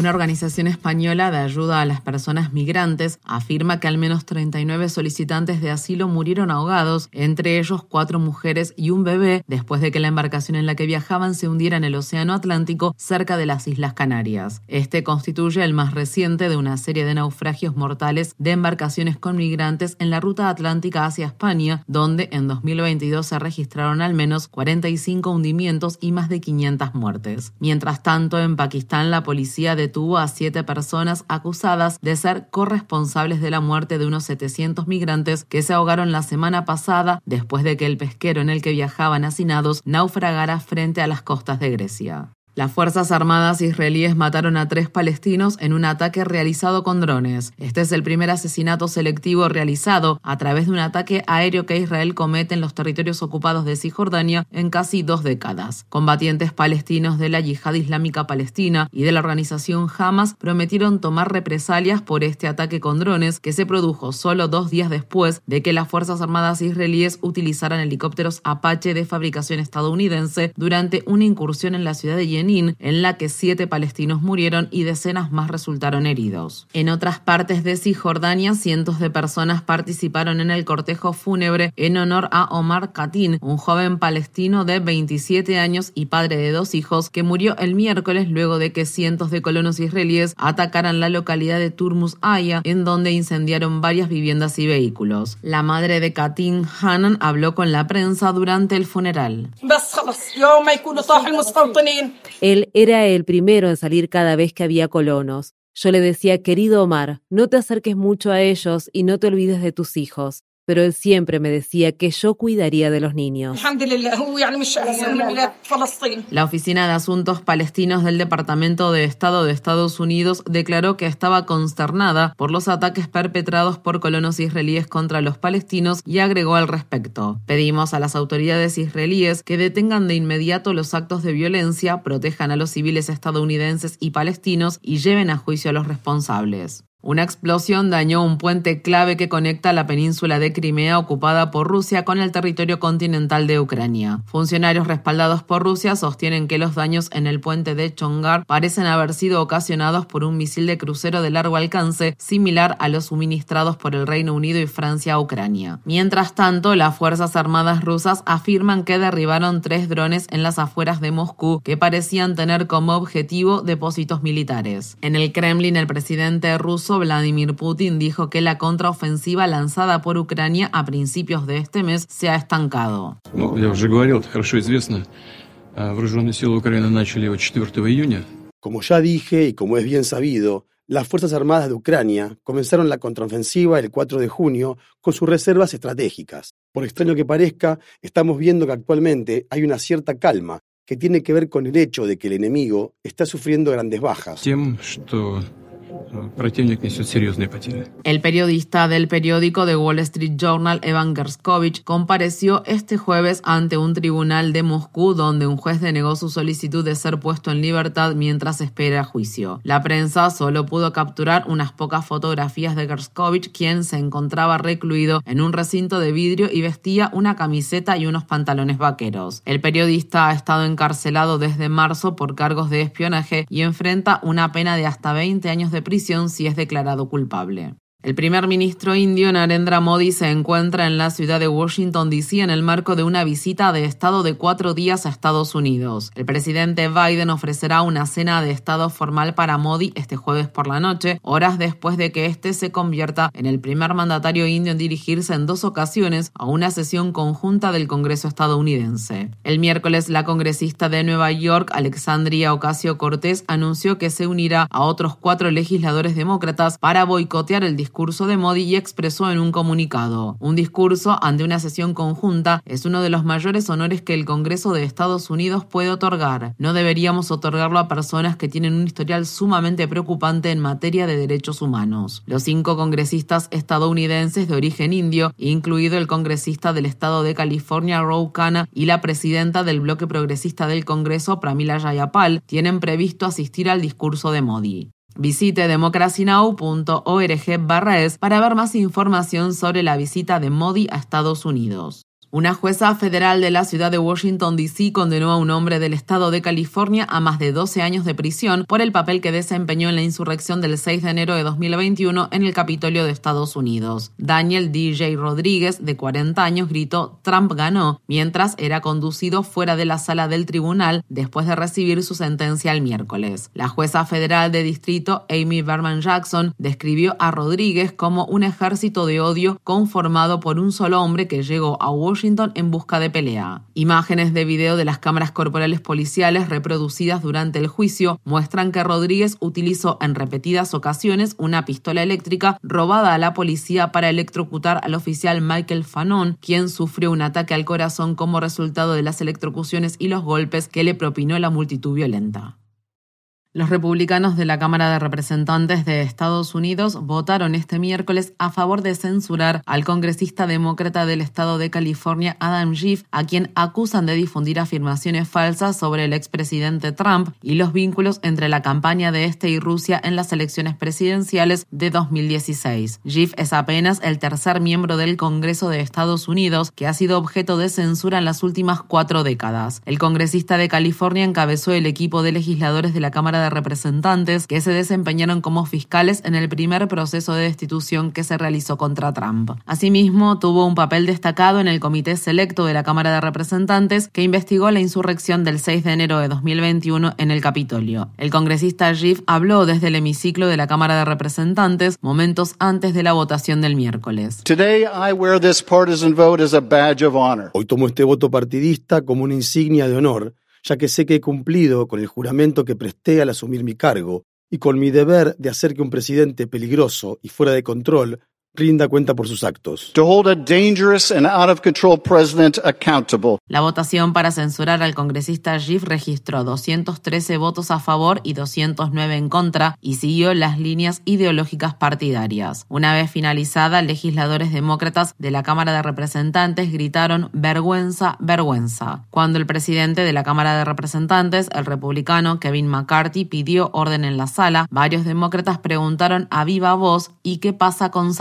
Una organización española de ayuda a las personas migrantes afirma que al menos 39 solicitantes de asilo murieron ahogados, entre ellos cuatro mujeres y un bebé, después de que la embarcación en la que viajaban se hundiera en el Océano Atlántico cerca de las Islas Canarias. Este constituye el más reciente de una serie de naufragios mortales de embarcaciones con migrantes en la ruta atlántica hacia España, donde en 2022 se registraron al menos 45 hundimientos y más de 500 muertes. Mientras tanto, en Pakistán la policía detuvo a siete personas acusadas de ser corresponsables de la muerte de unos 700 migrantes que se ahogaron la semana pasada después de que el pesquero en el que viajaban hacinados naufragara frente a las costas de Grecia. Las Fuerzas Armadas israelíes mataron a tres palestinos en un ataque realizado con drones. Este es el primer asesinato selectivo realizado a través de un ataque aéreo que Israel comete en los territorios ocupados de Cisjordania en casi dos décadas. Combatientes palestinos de la Yihad Islámica Palestina y de la organización Hamas prometieron tomar represalias por este ataque con drones que se produjo solo dos días después de que las Fuerzas Armadas israelíes utilizaran helicópteros Apache de fabricación estadounidense durante una incursión en la ciudad de Yemen en la que siete palestinos murieron y decenas más resultaron heridos. En otras partes de Cisjordania, cientos de personas participaron en el cortejo fúnebre en honor a Omar Khatin, un joven palestino de 27 años y padre de dos hijos, que murió el miércoles luego de que cientos de colonos israelíes atacaran la localidad de Turmus Aya, en donde incendiaron varias viviendas y vehículos. La madre de Khatin, Hanan, habló con la prensa durante el funeral. Él era el primero en salir cada vez que había colonos. Yo le decía, querido Omar, no te acerques mucho a ellos y no te olvides de tus hijos pero él siempre me decía que yo cuidaría de los niños. La Oficina de Asuntos Palestinos del Departamento de Estado de Estados Unidos declaró que estaba consternada por los ataques perpetrados por colonos israelíes contra los palestinos y agregó al respecto. Pedimos a las autoridades israelíes que detengan de inmediato los actos de violencia, protejan a los civiles estadounidenses y palestinos y lleven a juicio a los responsables. Una explosión dañó un puente clave que conecta la península de Crimea ocupada por Rusia con el territorio continental de Ucrania. Funcionarios respaldados por Rusia sostienen que los daños en el puente de Chongar parecen haber sido ocasionados por un misil de crucero de largo alcance similar a los suministrados por el Reino Unido y Francia a Ucrania. Mientras tanto, las Fuerzas Armadas rusas afirman que derribaron tres drones en las afueras de Moscú que parecían tener como objetivo depósitos militares. En el Kremlin, el presidente ruso Vladimir Putin dijo que la contraofensiva lanzada por Ucrania a principios de este mes se ha estancado. Como ya dije y como es bien sabido, las Fuerzas Armadas de Ucrania comenzaron la contraofensiva el 4 de junio con sus reservas estratégicas. Por extraño que parezca, estamos viendo que actualmente hay una cierta calma que tiene que ver con el hecho de que el enemigo está sufriendo grandes bajas. El periodista del periódico The Wall Street Journal, Evan Gerskovich, compareció este jueves ante un tribunal de Moscú donde un juez denegó su solicitud de ser puesto en libertad mientras espera juicio. La prensa solo pudo capturar unas pocas fotografías de Gerskovich, quien se encontraba recluido en un recinto de vidrio y vestía una camiseta y unos pantalones vaqueros. El periodista ha estado encarcelado desde marzo por cargos de espionaje y enfrenta una pena de hasta 20 años de prisión si es declarado culpable. El primer ministro indio Narendra Modi se encuentra en la ciudad de Washington, D.C. en el marco de una visita de Estado de cuatro días a Estados Unidos. El presidente Biden ofrecerá una cena de Estado formal para Modi este jueves por la noche, horas después de que éste se convierta en el primer mandatario indio en dirigirse en dos ocasiones a una sesión conjunta del Congreso estadounidense. El miércoles, la congresista de Nueva York, Alexandria Ocasio Cortés, anunció que se unirá a otros cuatro legisladores demócratas para boicotear el discurso discurso de Modi y expresó en un comunicado, un discurso ante una sesión conjunta es uno de los mayores honores que el Congreso de Estados Unidos puede otorgar. No deberíamos otorgarlo a personas que tienen un historial sumamente preocupante en materia de derechos humanos. Los cinco congresistas estadounidenses de origen indio, incluido el congresista del estado de California, Ro Khanna, y la presidenta del bloque progresista del Congreso, Pramila Jayapal, tienen previsto asistir al discurso de Modi. Visite democracynow.org es para ver más información sobre la visita de Modi a Estados Unidos. Una jueza federal de la ciudad de Washington, D.C. condenó a un hombre del estado de California a más de 12 años de prisión por el papel que desempeñó en la insurrección del 6 de enero de 2021 en el Capitolio de Estados Unidos. Daniel D.J. Rodríguez, de 40 años, gritó Trump ganó mientras era conducido fuera de la sala del tribunal después de recibir su sentencia el miércoles. La jueza federal de distrito, Amy Berman Jackson, describió a Rodríguez como un ejército de odio conformado por un solo hombre que llegó a Washington en busca de pelea. Imágenes de video de las cámaras corporales policiales reproducidas durante el juicio muestran que Rodríguez utilizó en repetidas ocasiones una pistola eléctrica robada a la policía para electrocutar al oficial Michael Fanon, quien sufrió un ataque al corazón como resultado de las electrocuciones y los golpes que le propinó la multitud violenta. Los republicanos de la Cámara de Representantes de Estados Unidos votaron este miércoles a favor de censurar al congresista demócrata del estado de California, Adam Schiff, a quien acusan de difundir afirmaciones falsas sobre el expresidente Trump y los vínculos entre la campaña de este y Rusia en las elecciones presidenciales de 2016. Schiff es apenas el tercer miembro del Congreso de Estados Unidos que ha sido objeto de censura en las últimas cuatro décadas. El congresista de California encabezó el equipo de legisladores de la Cámara de Representantes que se desempeñaron como fiscales en el primer proceso de destitución que se realizó contra Trump. Asimismo, tuvo un papel destacado en el Comité Selecto de la Cámara de Representantes que investigó la insurrección del 6 de enero de 2021 en el Capitolio. El congresista Schiff habló desde el hemiciclo de la Cámara de Representantes momentos antes de la votación del miércoles. Hoy tomo este voto partidista como una insignia de honor ya que sé que he cumplido con el juramento que presté al asumir mi cargo y con mi deber de hacer que un presidente peligroso y fuera de control rinda cuenta por sus actos. La votación para censurar al congresista Schiff registró 213 votos a favor y 209 en contra y siguió las líneas ideológicas partidarias. Una vez finalizada, legisladores demócratas de la Cámara de Representantes gritaron vergüenza, vergüenza. Cuando el presidente de la Cámara de Representantes, el republicano Kevin McCarthy, pidió orden en la sala, varios demócratas preguntaron a viva voz ¿y qué pasa con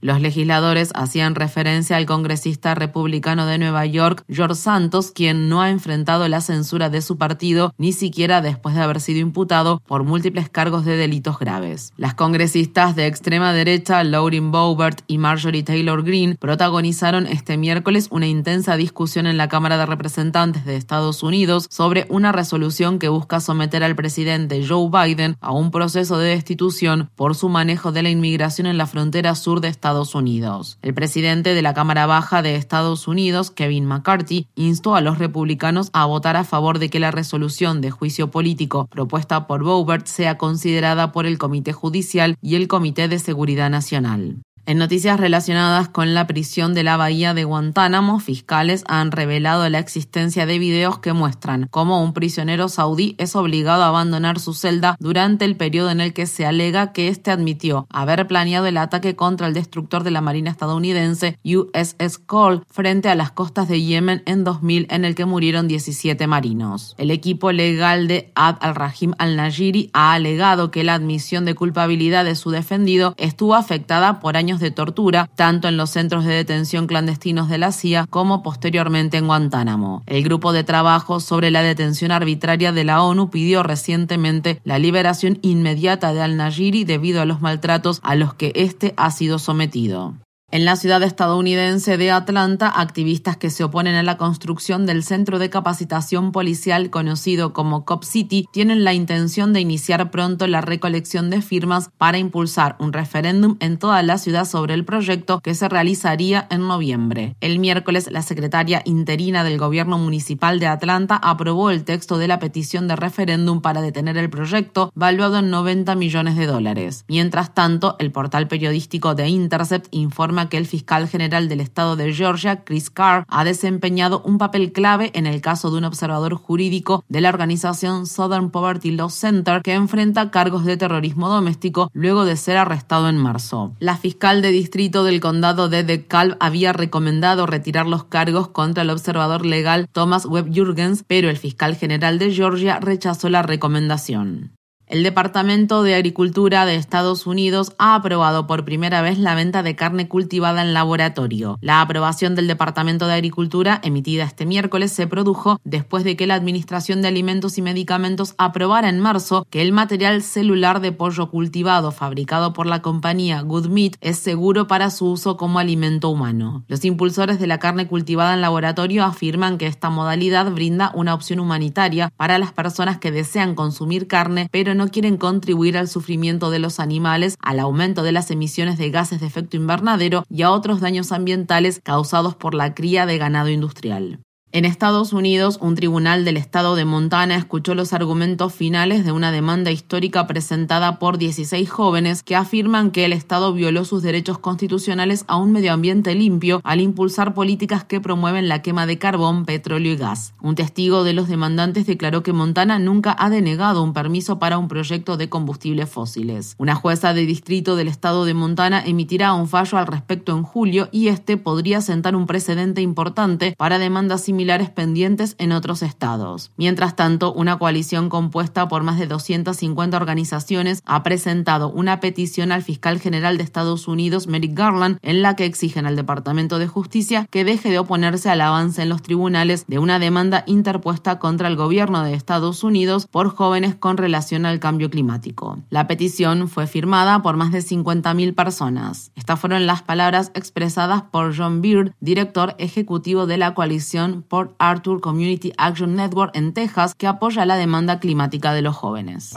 Los legisladores hacían referencia al congresista republicano de Nueva York, George Santos, quien no ha enfrentado la censura de su partido ni siquiera después de haber sido imputado por múltiples cargos de delitos graves. Las congresistas de extrema derecha, Lauren Boebert y Marjorie Taylor Greene, protagonizaron este miércoles una intensa discusión en la Cámara de Representantes de Estados Unidos sobre una resolución que busca someter al presidente Joe Biden a un proceso de destitución por su manejo de la inmigración en la frontera sur de Estados Unidos. El presidente de la Cámara Baja de Estados Unidos, Kevin McCarthy, instó a los republicanos a votar a favor de que la resolución de juicio político propuesta por Boebert sea considerada por el Comité Judicial y el Comité de Seguridad Nacional. En noticias relacionadas con la prisión de la bahía de Guantánamo, fiscales han revelado la existencia de videos que muestran cómo un prisionero saudí es obligado a abandonar su celda durante el periodo en el que se alega que éste admitió haber planeado el ataque contra el destructor de la Marina estadounidense USS Cole frente a las costas de Yemen en 2000 en el que murieron 17 marinos. El equipo legal de Ad al-Rahim al-Najiri ha alegado que la admisión de culpabilidad de su defendido estuvo afectada por años de tortura, tanto en los centros de detención clandestinos de la CIA como posteriormente en Guantánamo. El grupo de trabajo sobre la detención arbitraria de la ONU pidió recientemente la liberación inmediata de al-Najiri debido a los maltratos a los que éste ha sido sometido. En la ciudad estadounidense de Atlanta, activistas que se oponen a la construcción del centro de capacitación policial conocido como Cop City tienen la intención de iniciar pronto la recolección de firmas para impulsar un referéndum en toda la ciudad sobre el proyecto que se realizaría en noviembre. El miércoles, la secretaria interina del gobierno municipal de Atlanta aprobó el texto de la petición de referéndum para detener el proyecto, valuado en 90 millones de dólares. Mientras tanto, el portal periodístico de Intercept informa que el fiscal general del estado de Georgia, Chris Carr, ha desempeñado un papel clave en el caso de un observador jurídico de la organización Southern Poverty Law Center que enfrenta cargos de terrorismo doméstico luego de ser arrestado en marzo. La fiscal de distrito del condado de DeKalb había recomendado retirar los cargos contra el observador legal Thomas Webb Jurgens, pero el fiscal general de Georgia rechazó la recomendación. El Departamento de Agricultura de Estados Unidos ha aprobado por primera vez la venta de carne cultivada en laboratorio. La aprobación del Departamento de Agricultura, emitida este miércoles, se produjo después de que la Administración de Alimentos y Medicamentos aprobara en marzo que el material celular de pollo cultivado fabricado por la compañía Good Meat es seguro para su uso como alimento humano. Los impulsores de la carne cultivada en laboratorio afirman que esta modalidad brinda una opción humanitaria para las personas que desean consumir carne pero no quieren contribuir al sufrimiento de los animales, al aumento de las emisiones de gases de efecto invernadero y a otros daños ambientales causados por la cría de ganado industrial. En Estados Unidos, un tribunal del estado de Montana escuchó los argumentos finales de una demanda histórica presentada por 16 jóvenes que afirman que el Estado violó sus derechos constitucionales a un medio ambiente limpio al impulsar políticas que promueven la quema de carbón, petróleo y gas. Un testigo de los demandantes declaró que Montana nunca ha denegado un permiso para un proyecto de combustibles fósiles. Una jueza de distrito del estado de Montana emitirá un fallo al respecto en julio y este podría sentar un precedente importante para demandas similares similares pendientes en otros estados. Mientras tanto, una coalición compuesta por más de 250 organizaciones ha presentado una petición al fiscal general de Estados Unidos, Merrick Garland, en la que exigen al Departamento de Justicia que deje de oponerse al avance en los tribunales de una demanda interpuesta contra el gobierno de Estados Unidos por jóvenes con relación al cambio climático. La petición fue firmada por más de 50.000 personas. Estas fueron las palabras expresadas por John Beard, director ejecutivo de la coalición Port Arthur Community Action Network en Texas, que apoya la demanda climática de los jóvenes.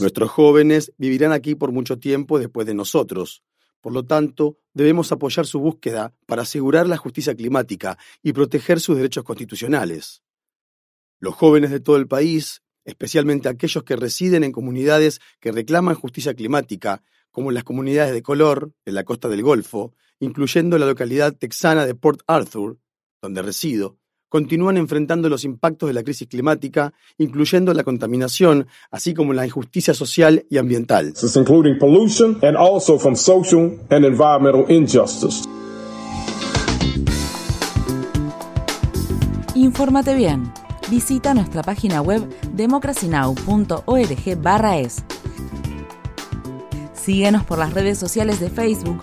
Nuestros jóvenes vivirán aquí por mucho tiempo después de nosotros. Por lo tanto, debemos apoyar su búsqueda para asegurar la justicia climática y proteger sus derechos constitucionales. Los jóvenes de todo el país, especialmente aquellos que residen en comunidades que reclaman justicia climática, como las comunidades de color en la costa del Golfo, incluyendo la localidad texana de Port Arthur, donde resido, continúan enfrentando los impactos de la crisis climática, incluyendo la contaminación, así como la injusticia social y ambiental. Infórmate bien. Visita nuestra página web democracynow.org/es. Síguenos por las redes sociales de Facebook,